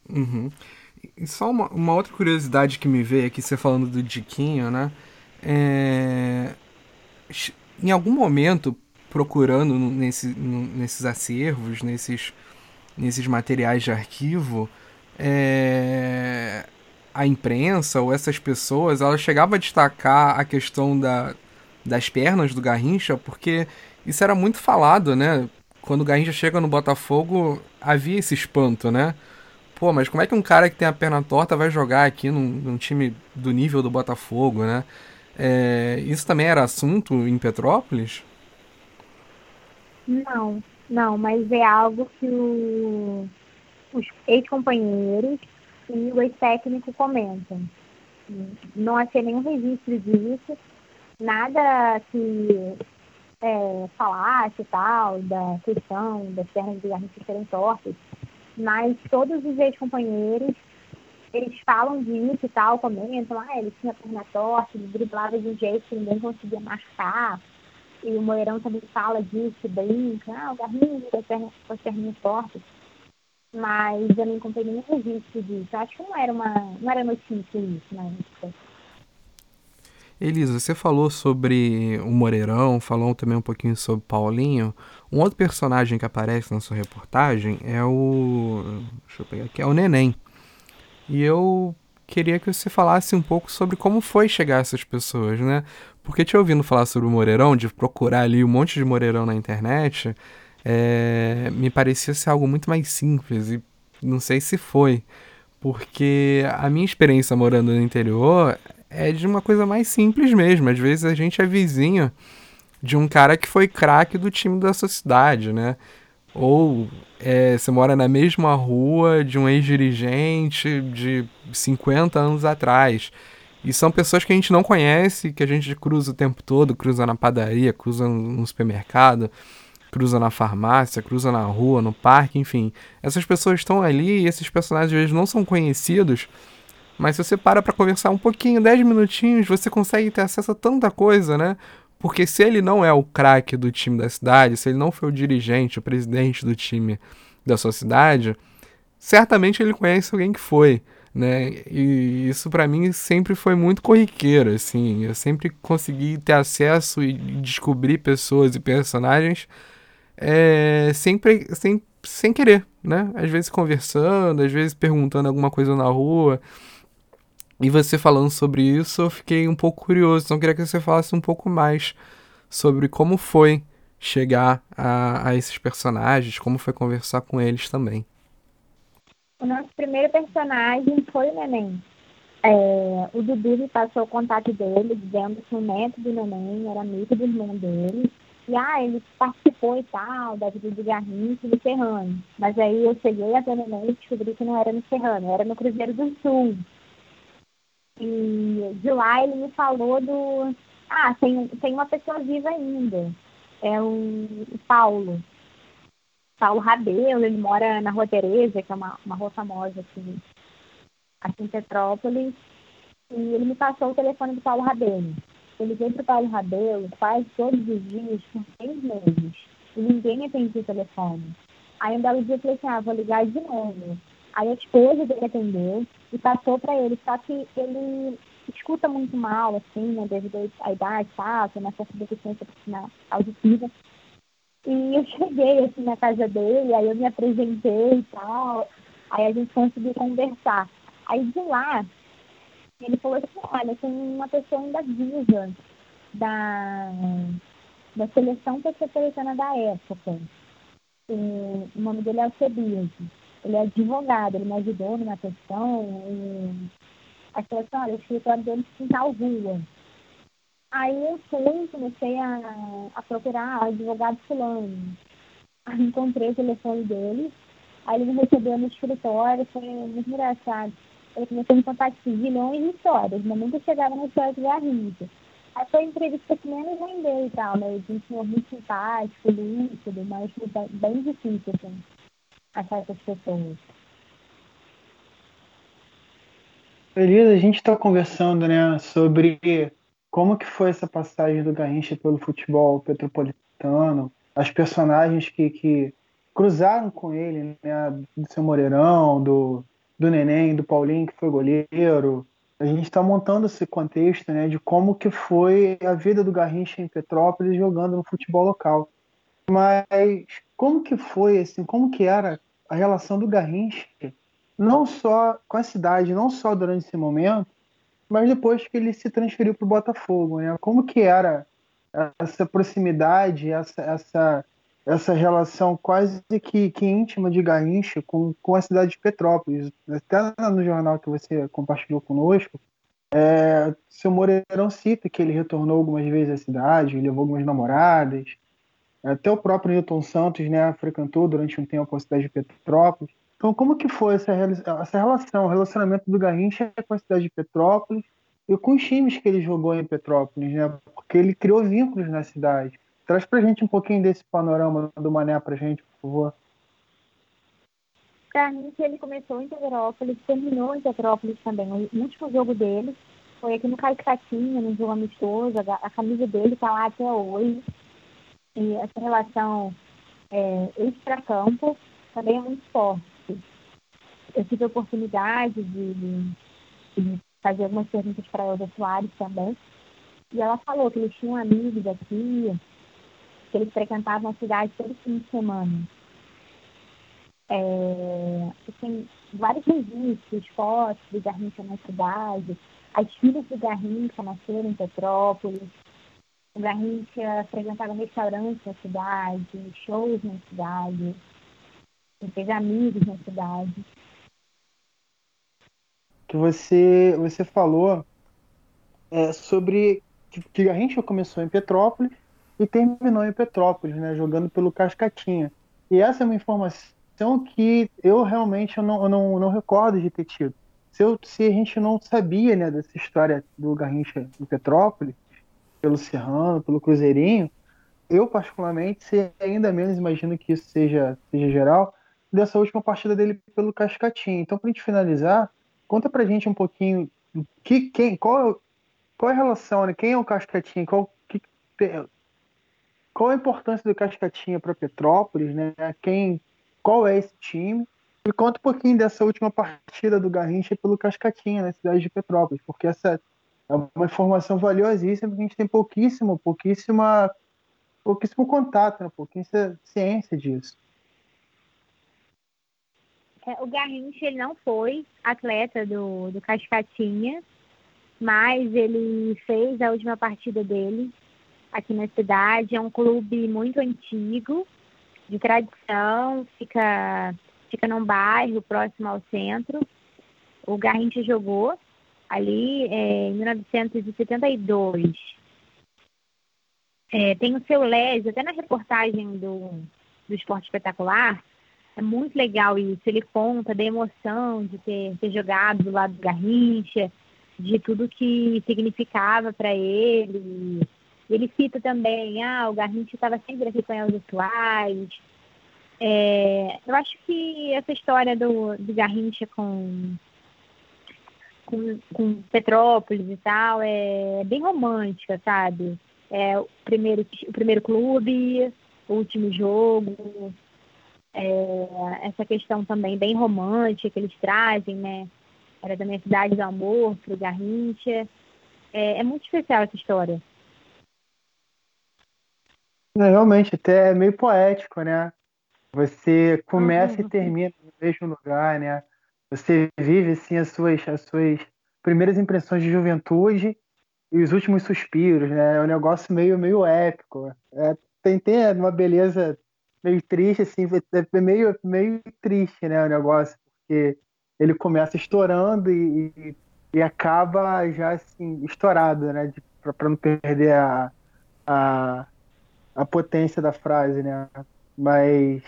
Uhum. E só uma, uma, outra curiosidade que me veio aqui, você falando do Diquinho, né? É... Em algum momento, procurando nesse, nesses acervos, nesses, nesses materiais de arquivo, é... a imprensa ou essas pessoas, ela chegava a destacar a questão da, das pernas do Garrincha, porque isso era muito falado, né? Quando o Garrincha chega no Botafogo, havia esse espanto, né? Pô, mas como é que um cara que tem a perna torta vai jogar aqui num, num time do nível do Botafogo, né? É, isso também era assunto em Petrópolis? Não, não, mas é algo que o, os ex-companheiros e o ex-técnico comentam. Não achei nenhum registro disso, nada que é, falasse tal, da questão das pernas de Garrincha serem tortas, mas todos os ex-companheiros eles falam disso e tal, comentam, ah, ele tinha perna torta, ele driblava de um jeito que ninguém conseguia marcar. E o Moeirão também fala disso, brinca, ah, o Garrincha com perna, com as. Mas eu não encontrei nenhum registro disso. Acho que não era uma. não era notícia isso na né? época. Elisa, você falou sobre o Moreirão, falou também um pouquinho sobre Paulinho. Um outro personagem que aparece na sua reportagem é o. Deixa eu pegar aqui, é o Neném. E eu queria que você falasse um pouco sobre como foi chegar a essas pessoas, né? Porque te ouvindo falar sobre o Moreirão, de procurar ali um monte de Moreirão na internet, é, me parecia ser algo muito mais simples e não sei se foi. Porque a minha experiência morando no interior é de uma coisa mais simples mesmo. Às vezes a gente é vizinho de um cara que foi craque do time da sua cidade, né? Ou é, você mora na mesma rua de um ex-dirigente de 50 anos atrás. E são pessoas que a gente não conhece, que a gente cruza o tempo todo, cruza na padaria, cruza no supermercado, cruza na farmácia, cruza na rua, no parque, enfim. Essas pessoas estão ali e esses personagens às vezes não são conhecidos, mas se você para para conversar um pouquinho, 10 minutinhos, você consegue ter acesso a tanta coisa, né? Porque se ele não é o craque do time da cidade, se ele não foi o dirigente, o presidente do time da sua cidade, certamente ele conhece alguém que foi, né? E isso para mim sempre foi muito corriqueiro, assim. Eu sempre consegui ter acesso e descobrir pessoas e personagens é, sempre, sem, sem querer, né? Às vezes conversando, às vezes perguntando alguma coisa na rua. E você falando sobre isso, eu fiquei um pouco curioso. Então, queria que você falasse um pouco mais sobre como foi chegar a, a esses personagens, como foi conversar com eles também. O nosso primeiro personagem foi o Neném. É, o Dudu me passou o contato dele, dizendo que o neto do Neném era amigo do irmão dele. E ah, ele participou e tal, da vida de Garrincha no Serrano. Mas aí eu cheguei até o Neném e descobri que não era no Serrano, era no Cruzeiro do Sul. E de lá ele me falou do. Ah, tem, tem uma pessoa viva ainda. É o, Paulo. Paulo Rabelo, ele mora na Rua Tereza, que é uma, uma rua famosa aqui, aqui em Petrópolis. E ele me passou o telefone do Paulo Rabelo. Eu liguei para o Paulo Rabelo quase todos os dias por seis meses. E ninguém atendia o telefone. Aí um belo dia eu falei assim, ah, vou ligar de novo. Aí a esposa dele atendeu e passou para ele, só que ele escuta muito mal, assim, né, devido à idade, tá, tem uma certa deficiência auditiva. E eu <laughs> cheguei, assim, na casa dele, aí eu me apresentei e tal, aí a gente conseguiu conversar. Aí de lá, ele falou assim, olha, tem uma pessoa ainda viva da, da seleção petropolitana da época. E, o nome dele é Alcebiades ele é advogado, ele me ajudou numa questão. E... Aí falou assim, olha, o escritório dele tal rua. Aí eu fui, comecei a, a procurar advogado fulano. Aí encontrei o telefone dele, aí ele me recebeu no escritório, foi muito engraçado. Ele começou a me contar de milhões de histórias, mas nunca chegava na história de Garrincha. Aí foi a entrevista que menos vendeu e tal, né? Ele tinha muito simpático, líquido, mas bem difícil, assim essas pessoas? Elisa, a gente está conversando né, sobre como que foi essa passagem do Garrincha pelo futebol petropolitano, as personagens que, que cruzaram com ele, né, do seu Moreirão, do, do Neném, do Paulinho, que foi goleiro. A gente está montando esse contexto né, de como que foi a vida do Garrincha em Petrópolis jogando no futebol local. Mas como que foi, assim, como que era a relação do Garrincha, não só com a cidade, não só durante esse momento, mas depois que ele se transferiu para o Botafogo, né? Como que era essa proximidade, essa, essa, essa relação quase que, que íntima de Garrincha com, com a cidade de Petrópolis. Até no jornal que você compartilhou conosco, é, seu Moreirão cita que ele retornou algumas vezes à cidade, levou algumas namoradas. Até o próprio Newton Santos né, frequentou durante um tempo a cidade de Petrópolis. Então, como que foi essa, essa relação, o relacionamento do Garrincha com a cidade de Petrópolis e com os times que ele jogou em Petrópolis, né? Porque ele criou vínculos na cidade. Traz pra gente um pouquinho desse panorama do Mané pra gente, por favor. Garrincha, ele começou em Petrópolis, terminou em Petrópolis também. O último jogo dele foi aqui no Caicatinha, no jogo amistoso. A camisa dele tá lá até hoje. Essa relação é, extra-campo também é muito forte eu tive a oportunidade de, de fazer algumas perguntas para a Elza Soares também. E ela falou que eles tinham amigos aqui, que eles frequentavam a cidade todo fim de semana. É, tem vários registros, fotos do Garrincha na cidade. As filhas do Garrincha nasceram em Petrópolis. O Garrincha frequentava restaurantes na cidade, shows na cidade. Fez amigos na cidade que você, você falou é, sobre que, que a gente começou em Petrópolis e terminou em Petrópolis, né, jogando pelo Cascatinha. E essa é uma informação que eu realmente eu não, eu não, não recordo de ter tido. Se, eu, se a gente não sabia né, dessa história do Garrincha em Petrópolis, pelo Serrano, pelo Cruzeirinho, eu particularmente, se ainda menos imagino que isso seja, seja geral, dessa última partida dele pelo Cascatinha. Então, para gente finalizar, Conta pra gente um pouquinho que, quem, qual, qual é a relação, né? Quem é o Cascatinha? Qual, que, qual a importância do Cascatinha para Petrópolis, né? Quem, qual é esse time? E conta um pouquinho dessa última partida do Garrincha pelo Cascatinha na cidade de Petrópolis, porque essa é uma informação valiosíssima, porque a gente tem pouquíssimo, pouquíssima, pouquíssimo contato, né? pouquíssima ciência disso. É, o Garrincha ele não foi atleta do, do Cascatinha, mas ele fez a última partida dele aqui na cidade. É um clube muito antigo, de tradição, fica, fica num bairro próximo ao centro. O Garrincha jogou ali é, em 1972. É, tem o seu Lésio, até na reportagem do, do Esporte Espetacular, é muito legal isso. Ele conta da emoção de ter, ter jogado do lado do Garrincha, de tudo que significava para ele. Ele cita também, ah, o Garrincha estava sempre aqui com Elza Soares. É, eu acho que essa história do, do Garrincha com, com, com Petrópolis e tal é bem romântica, sabe? É o primeiro, o primeiro clube, o último jogo, é, essa questão também bem romântica que eles trazem, né? Era da minha cidade do amor, pro Garrincha. É, é muito especial essa história. É, realmente, até é meio poético, né? Você começa uhum. e termina no mesmo lugar, né? Você vive assim as suas, as suas primeiras impressões de juventude e os últimos suspiros, né? É um negócio meio, meio épico. É, tem, tem uma beleza meio triste, assim, é meio, meio triste, né, o negócio, porque ele começa estourando e, e, e acaba já, assim, estourado, né, para não perder a, a, a potência da frase, né, mas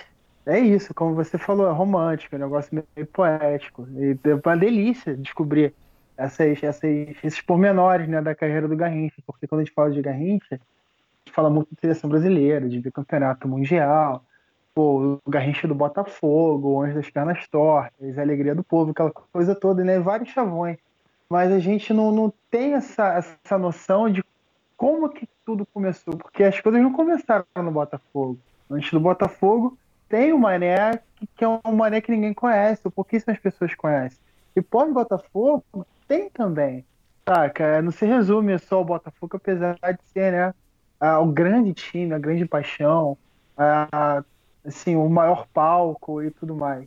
é isso, como você falou, é romântico, é um negócio meio poético, e é uma delícia descobrir essas, essas, esses pormenores, né, da carreira do Garrincha, porque quando a gente fala de Garrincha, a gente fala muito de seleção brasileira, de campeonato mundial, pô, o Garrincha do Botafogo, o Anjo das Pernas Tortas, a Alegria do Povo, aquela coisa toda, né? Vários chavões. Mas a gente não, não tem essa, essa noção de como que tudo começou, porque as coisas não começaram no Botafogo. Antes do Botafogo, tem o Mané, que é um Mané que ninguém conhece, ou pouquíssimas pessoas conhecem. E pós-Botafogo, tem também. Saca? Não se resume só o Botafogo, apesar de ser, né? o grande time, a grande paixão, assim, o maior palco e tudo mais.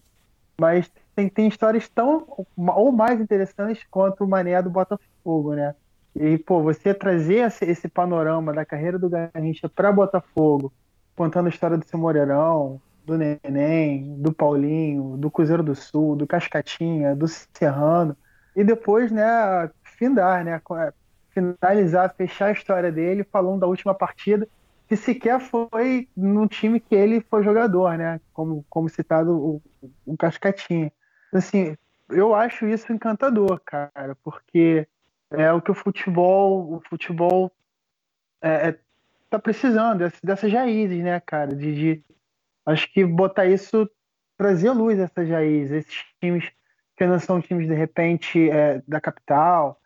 Mas tem, tem histórias tão ou mais interessantes quanto o Mané do Botafogo, né? E, pô, você trazer esse, esse panorama da carreira do Garrincha para Botafogo, contando a história do seu Moreirão, do Neném, do Paulinho, do Cruzeiro do Sul, do Cascatinha, do Serrano, e depois, né, findar, né, finalizar, fechar a história dele falando da última partida, que sequer foi no time que ele foi jogador, né, como, como citado o, o Cascatinha. Assim, eu acho isso encantador, cara, porque é o que o futebol, o futebol é, é, tá precisando dessas raízes, né, cara, de, de acho que botar isso, trazer luz a essas raízes, esses times que não são times, de repente, é, da capital,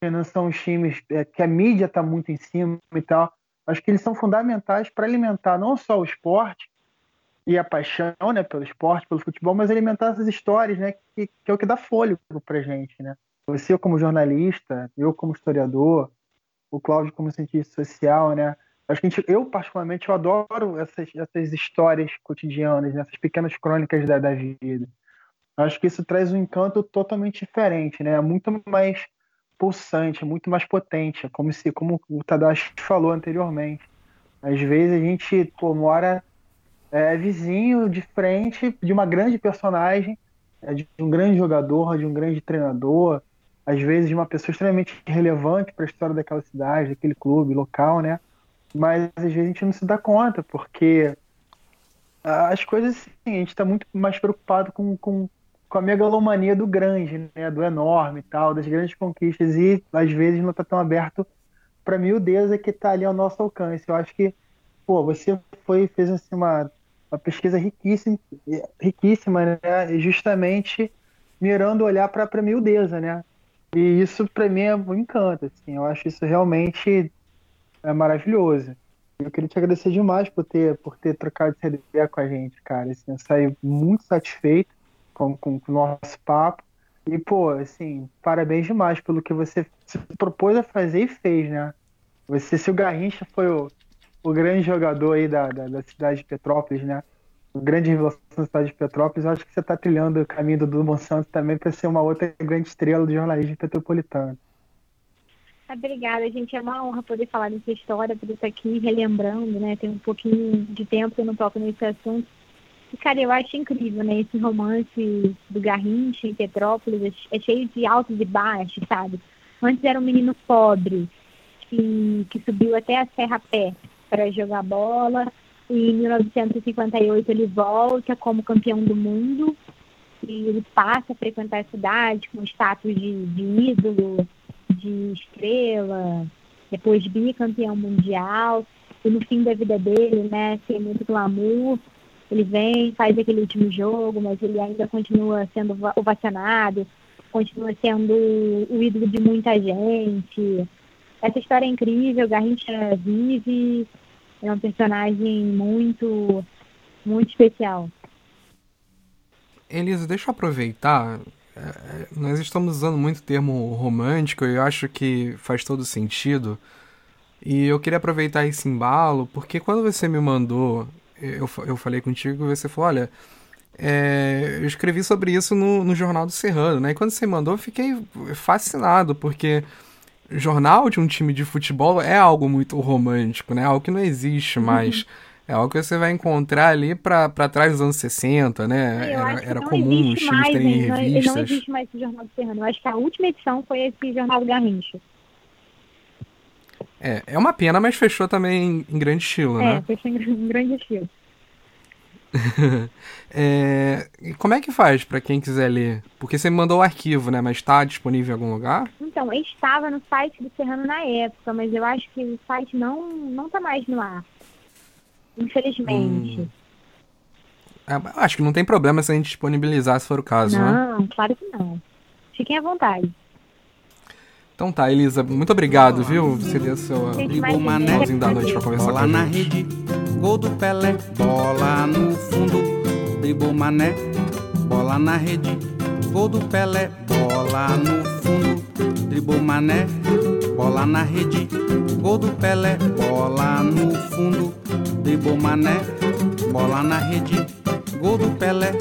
que não são times é, que a mídia está muito em cima e tal. Acho que eles são fundamentais para alimentar não só o esporte e a paixão né, pelo esporte, pelo futebol, mas alimentar essas histórias, né, que, que é o que dá fôlego para gente. Né? Você como jornalista, eu como historiador, o Cláudio como cientista social, né? Acho que gente, eu, particularmente, eu adoro essas, essas histórias cotidianas, né? essas pequenas crônicas da, da vida. Acho que isso traz um encanto totalmente diferente, né? Muito mais pulsante, muito mais potente, como se, como o Tadashi falou anteriormente. Às vezes a gente pô, mora é, vizinho de frente de uma grande personagem, é, de um grande jogador, de um grande treinador, às vezes de uma pessoa extremamente relevante para a história daquela cidade, daquele clube local, né? Mas às vezes a gente não se dá conta, porque as coisas, a gente está muito mais preocupado com, com, com a megalomania do grande, né, do enorme e tal, das grandes conquistas, e às vezes não está tão aberto para a miudeza que está ali ao nosso alcance. Eu acho que, pô, você foi fez assim, uma, uma pesquisa riquíssima, riquíssima né, justamente mirando olhar para a miudeza, né? E isso para mim é um encanto, assim, eu acho isso realmente é maravilhoso. Eu queria te agradecer demais por ter, por ter trocado essa ideia com a gente, cara. Assim, eu saí muito satisfeito com, com, com o nosso papo. E, pô, assim, parabéns demais pelo que você se propôs a fazer e fez, né? Você, se o Garrincha foi o, o grande jogador aí da, da, da cidade de Petrópolis, né? O grande revelação da cidade de Petrópolis, eu acho que você está trilhando o caminho do Dudu Monsanto também para ser uma outra grande estrela do jornalismo petropolitano. Obrigada, gente. É uma honra poder falar dessa história, poder estar aqui relembrando, né? Tem um pouquinho de tempo que eu não toco nesse assunto. E, cara, eu acho incrível, né? Esse romance do Garrincha em Petrópolis é cheio de altos e baixos, sabe? Antes era um menino pobre que, que subiu até a Serra Pé para jogar bola. E em 1958 ele volta como campeão do mundo e ele passa a frequentar a cidade com status de, de ídolo de estrela, depois bicampeão mundial, e no fim da vida dele, né, sem muito glamour, ele vem, faz aquele último jogo, mas ele ainda continua sendo ovacionado, continua sendo o ídolo de muita gente. Essa história é incrível, Garrincha vive, é um personagem muito, muito especial. Elisa, deixa eu aproveitar é, nós estamos usando muito o termo romântico e eu acho que faz todo sentido. E eu queria aproveitar esse embalo, porque quando você me mandou, eu, eu falei contigo, você falou: olha, é, eu escrevi sobre isso no, no Jornal do Serrano, né? E quando você mandou, eu fiquei fascinado, porque jornal de um time de futebol é algo muito romântico, né? Algo que não existe mais. Uhum. É algo que você vai encontrar ali para trás dos anos 60, né? Era, era comum os times terem mais, revistas. Não, não existe mais esse Jornal do Serrano. Eu acho que a última edição foi esse Jornal do Garrincha. É, é uma pena, mas fechou também em, grande estilo, é, né? É, fechou em, em grande estilo. <laughs> é, como é que faz para quem quiser ler? Porque você me mandou o arquivo, né? Mas está disponível em algum lugar? Então, estava no site do Serrano na época, mas eu acho que o site não não tá mais no ar. Infelizmente. Hum. É, acho que não tem problema se a gente disponibilizar, se for o caso, não, né? Não, claro que não. Fiquem à vontade. Então tá, Elisa, muito obrigado, viu? Você deu seu finalzinho da noite pra conversar bola com a na rede, gol do Pelé, bola no fundo, dribou mané, bola na rede, gol do Pelé, bola no fundo, dribou mané, bola na rede, gol do Pelé, bola no fundo, driblou mané, bola na rede, gol do Pelé,